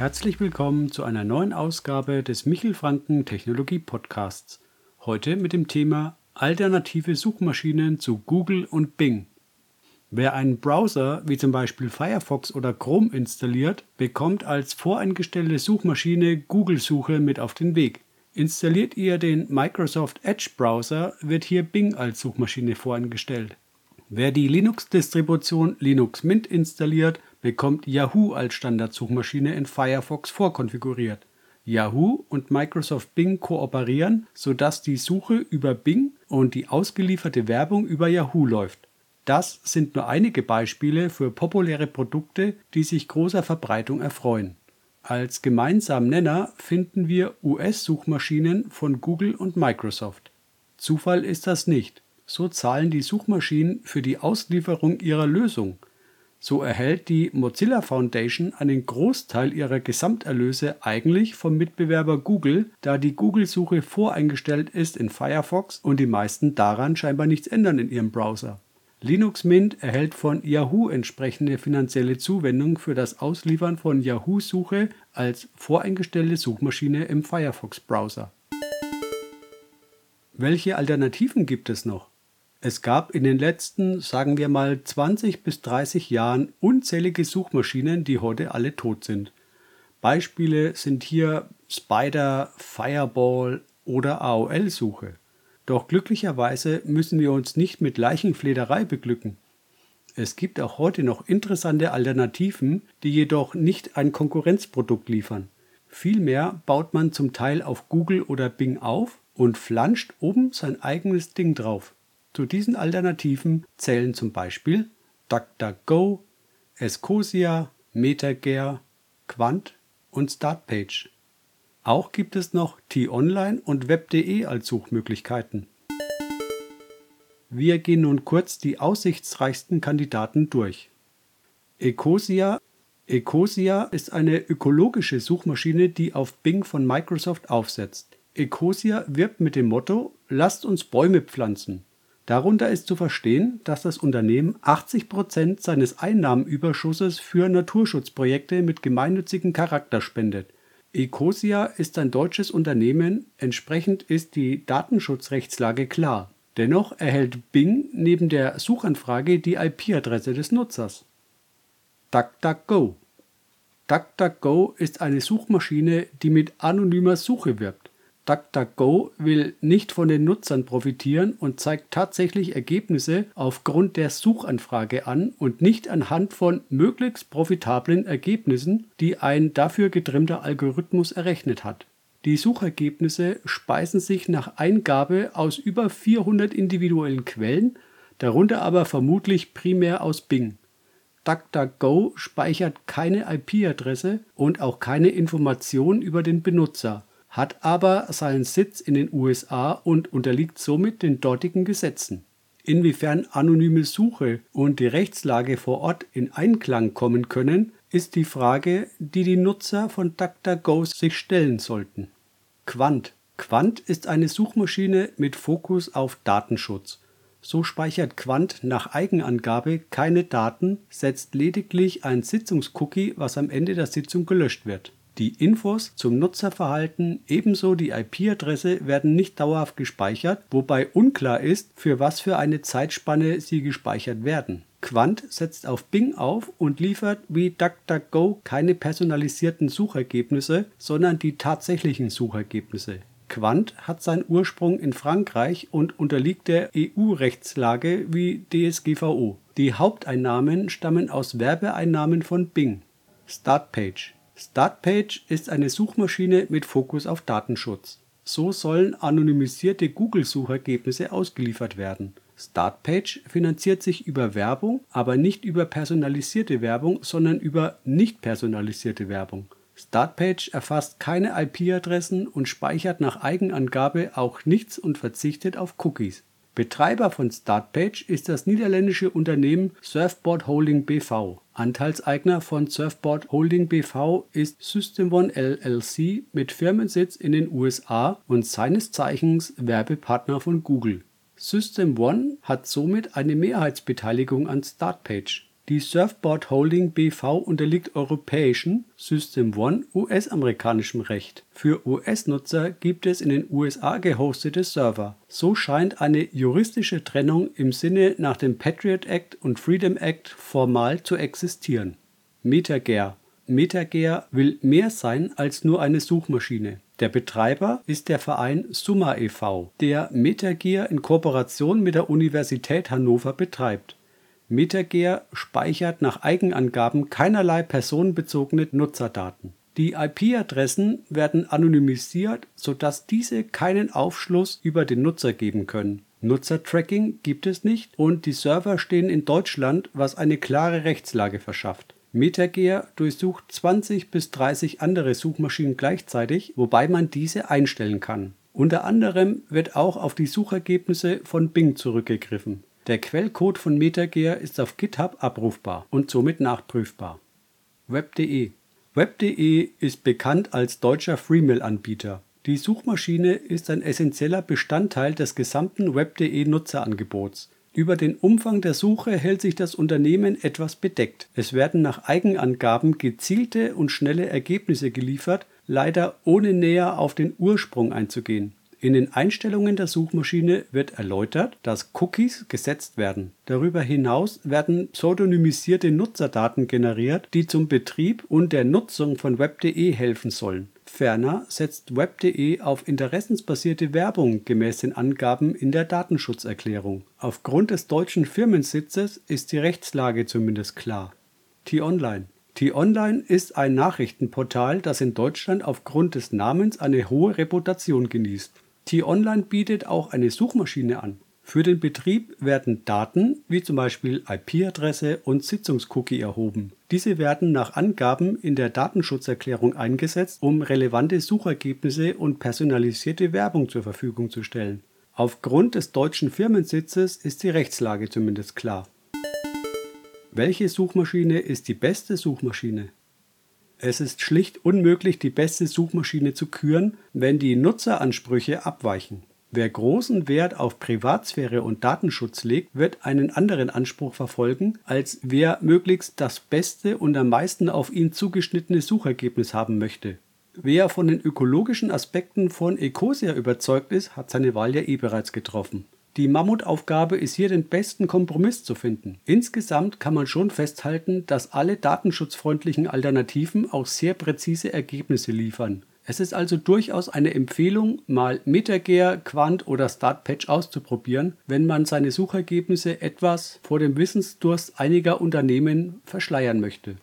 Herzlich willkommen zu einer neuen Ausgabe des Michel Franken Technologie Podcasts. Heute mit dem Thema Alternative Suchmaschinen zu Google und Bing. Wer einen Browser wie zum Beispiel Firefox oder Chrome installiert, bekommt als voreingestellte Suchmaschine Google-Suche mit auf den Weg. Installiert ihr den Microsoft Edge Browser, wird hier Bing als Suchmaschine voreingestellt. Wer die Linux-Distribution Linux Mint installiert, bekommt Yahoo als Standardsuchmaschine in Firefox vorkonfiguriert. Yahoo und Microsoft Bing kooperieren, sodass die Suche über Bing und die ausgelieferte Werbung über Yahoo läuft. Das sind nur einige Beispiele für populäre Produkte, die sich großer Verbreitung erfreuen. Als gemeinsamen Nenner finden wir US-Suchmaschinen von Google und Microsoft. Zufall ist das nicht so zahlen die Suchmaschinen für die Auslieferung ihrer Lösung. So erhält die Mozilla Foundation einen Großteil ihrer Gesamterlöse eigentlich vom Mitbewerber Google, da die Google-Suche voreingestellt ist in Firefox und die meisten daran scheinbar nichts ändern in ihrem Browser. Linux Mint erhält von Yahoo entsprechende finanzielle Zuwendung für das Ausliefern von Yahoo-Suche als voreingestellte Suchmaschine im Firefox-Browser. Welche Alternativen gibt es noch? Es gab in den letzten, sagen wir mal, 20 bis 30 Jahren unzählige Suchmaschinen, die heute alle tot sind. Beispiele sind hier Spider, Fireball oder AOL-Suche. Doch glücklicherweise müssen wir uns nicht mit Leichenflederei beglücken. Es gibt auch heute noch interessante Alternativen, die jedoch nicht ein Konkurrenzprodukt liefern. Vielmehr baut man zum Teil auf Google oder Bing auf und flanscht oben sein eigenes Ding drauf. Zu diesen Alternativen zählen zum Beispiel DuckDuckGo, Escosia, MetaGear, Quant und Startpage. Auch gibt es noch T-Online und Web.de als Suchmöglichkeiten. Wir gehen nun kurz die aussichtsreichsten Kandidaten durch. Ecosia Ecosia ist eine ökologische Suchmaschine, die auf Bing von Microsoft aufsetzt. Ecosia wirbt mit dem Motto Lasst uns Bäume pflanzen. Darunter ist zu verstehen, dass das Unternehmen 80 Prozent seines Einnahmenüberschusses für Naturschutzprojekte mit gemeinnützigem Charakter spendet. Ecosia ist ein deutsches Unternehmen, entsprechend ist die Datenschutzrechtslage klar. Dennoch erhält Bing neben der Suchanfrage die IP-Adresse des Nutzers. DuckDuckGo DuckDuckGo ist eine Suchmaschine, die mit anonymer Suche wirbt. DuckDuckGo will nicht von den Nutzern profitieren und zeigt tatsächlich Ergebnisse aufgrund der Suchanfrage an und nicht anhand von möglichst profitablen Ergebnissen, die ein dafür getrimmter Algorithmus errechnet hat. Die Suchergebnisse speisen sich nach Eingabe aus über 400 individuellen Quellen, darunter aber vermutlich primär aus Bing. DuckDuckGo speichert keine IP-Adresse und auch keine Information über den Benutzer hat aber seinen Sitz in den USA und unterliegt somit den dortigen Gesetzen. Inwiefern anonyme Suche und die Rechtslage vor Ort in Einklang kommen können, ist die Frage, die die Nutzer von DuckDuckGo sich stellen sollten. Quant. Quant ist eine Suchmaschine mit Fokus auf Datenschutz. So speichert Quant nach Eigenangabe keine Daten, setzt lediglich ein Sitzungscookie, was am Ende der Sitzung gelöscht wird die Infos zum Nutzerverhalten ebenso die IP-Adresse werden nicht dauerhaft gespeichert, wobei unklar ist, für was für eine Zeitspanne sie gespeichert werden. Quant setzt auf Bing auf und liefert wie DuckDuckGo keine personalisierten Suchergebnisse, sondern die tatsächlichen Suchergebnisse. Quant hat seinen Ursprung in Frankreich und unterliegt der EU-Rechtslage wie DSGVO. Die Haupteinnahmen stammen aus Werbeeinnahmen von Bing. Startpage Startpage ist eine Suchmaschine mit Fokus auf Datenschutz. So sollen anonymisierte Google-Suchergebnisse ausgeliefert werden. Startpage finanziert sich über Werbung, aber nicht über personalisierte Werbung, sondern über nicht personalisierte Werbung. Startpage erfasst keine IP-Adressen und speichert nach Eigenangabe auch nichts und verzichtet auf Cookies. Betreiber von Startpage ist das niederländische Unternehmen Surfboard Holding BV. Anteilseigner von Surfboard Holding BV ist System1 LLC mit Firmensitz in den USA und seines Zeichens Werbepartner von Google. System1 hat somit eine Mehrheitsbeteiligung an Startpage. Die Surfboard Holding BV unterliegt europäischen System One US-amerikanischem Recht. Für US-Nutzer gibt es in den USA gehostete Server. So scheint eine juristische Trennung im Sinne nach dem Patriot Act und Freedom Act formal zu existieren. MetaGear MetaGear will mehr sein als nur eine Suchmaschine. Der Betreiber ist der Verein Summa e.V., der MetaGear in Kooperation mit der Universität Hannover betreibt. MetaGear speichert nach Eigenangaben keinerlei personenbezogene Nutzerdaten. Die IP-Adressen werden anonymisiert, sodass diese keinen Aufschluss über den Nutzer geben können. Nutzertracking gibt es nicht und die Server stehen in Deutschland, was eine klare Rechtslage verschafft. MetaGear durchsucht 20 bis 30 andere Suchmaschinen gleichzeitig, wobei man diese einstellen kann. Unter anderem wird auch auf die Suchergebnisse von Bing zurückgegriffen. Der Quellcode von MetaGear ist auf GitHub abrufbar und somit nachprüfbar. Web.de Web.de ist bekannt als deutscher Freemail-Anbieter. Die Suchmaschine ist ein essentieller Bestandteil des gesamten Web.de Nutzerangebots. Über den Umfang der Suche hält sich das Unternehmen etwas bedeckt. Es werden nach Eigenangaben gezielte und schnelle Ergebnisse geliefert, leider ohne näher auf den Ursprung einzugehen. In den Einstellungen der Suchmaschine wird erläutert, dass Cookies gesetzt werden. Darüber hinaus werden pseudonymisierte Nutzerdaten generiert, die zum Betrieb und der Nutzung von web.de helfen sollen. Ferner setzt web.de auf interessensbasierte Werbung gemäß den Angaben in der Datenschutzerklärung. Aufgrund des deutschen Firmensitzes ist die Rechtslage zumindest klar. T-Online T-Online ist ein Nachrichtenportal, das in Deutschland aufgrund des Namens eine hohe Reputation genießt. T-Online bietet auch eine Suchmaschine an. Für den Betrieb werden Daten wie zum Beispiel IP-Adresse und Sitzungscookie erhoben. Diese werden nach Angaben in der Datenschutzerklärung eingesetzt, um relevante Suchergebnisse und personalisierte Werbung zur Verfügung zu stellen. Aufgrund des deutschen Firmensitzes ist die Rechtslage zumindest klar. Welche Suchmaschine ist die beste Suchmaschine? Es ist schlicht unmöglich, die beste Suchmaschine zu küren, wenn die Nutzeransprüche abweichen. Wer großen Wert auf Privatsphäre und Datenschutz legt, wird einen anderen Anspruch verfolgen, als wer möglichst das beste und am meisten auf ihn zugeschnittene Suchergebnis haben möchte. Wer von den ökologischen Aspekten von Ecosia überzeugt ist, hat seine Wahl ja eh bereits getroffen. Die Mammutaufgabe ist hier den besten Kompromiss zu finden. Insgesamt kann man schon festhalten, dass alle datenschutzfreundlichen Alternativen auch sehr präzise Ergebnisse liefern. Es ist also durchaus eine Empfehlung, mal MetaGear, Quant oder StartPatch auszuprobieren, wenn man seine Suchergebnisse etwas vor dem Wissensdurst einiger Unternehmen verschleiern möchte.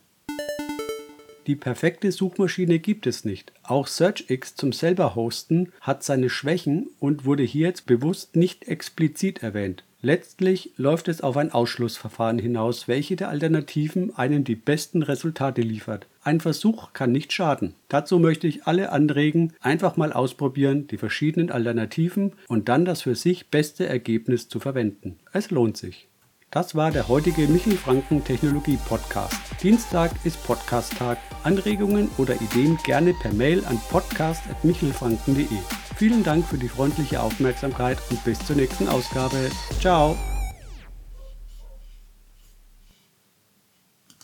Die perfekte Suchmaschine gibt es nicht. Auch SearchX zum selber hosten hat seine Schwächen und wurde hier jetzt bewusst nicht explizit erwähnt. Letztlich läuft es auf ein Ausschlussverfahren hinaus, welche der Alternativen einem die besten Resultate liefert. Ein Versuch kann nicht schaden. Dazu möchte ich alle anregen, einfach mal ausprobieren, die verschiedenen Alternativen und dann das für sich beste Ergebnis zu verwenden. Es lohnt sich. Das war der heutige Michel Franken Technologie Podcast. Dienstag ist Podcast-Tag. Anregungen oder Ideen gerne per Mail an podcast.michelfranken.de. Vielen Dank für die freundliche Aufmerksamkeit und bis zur nächsten Ausgabe. Ciao!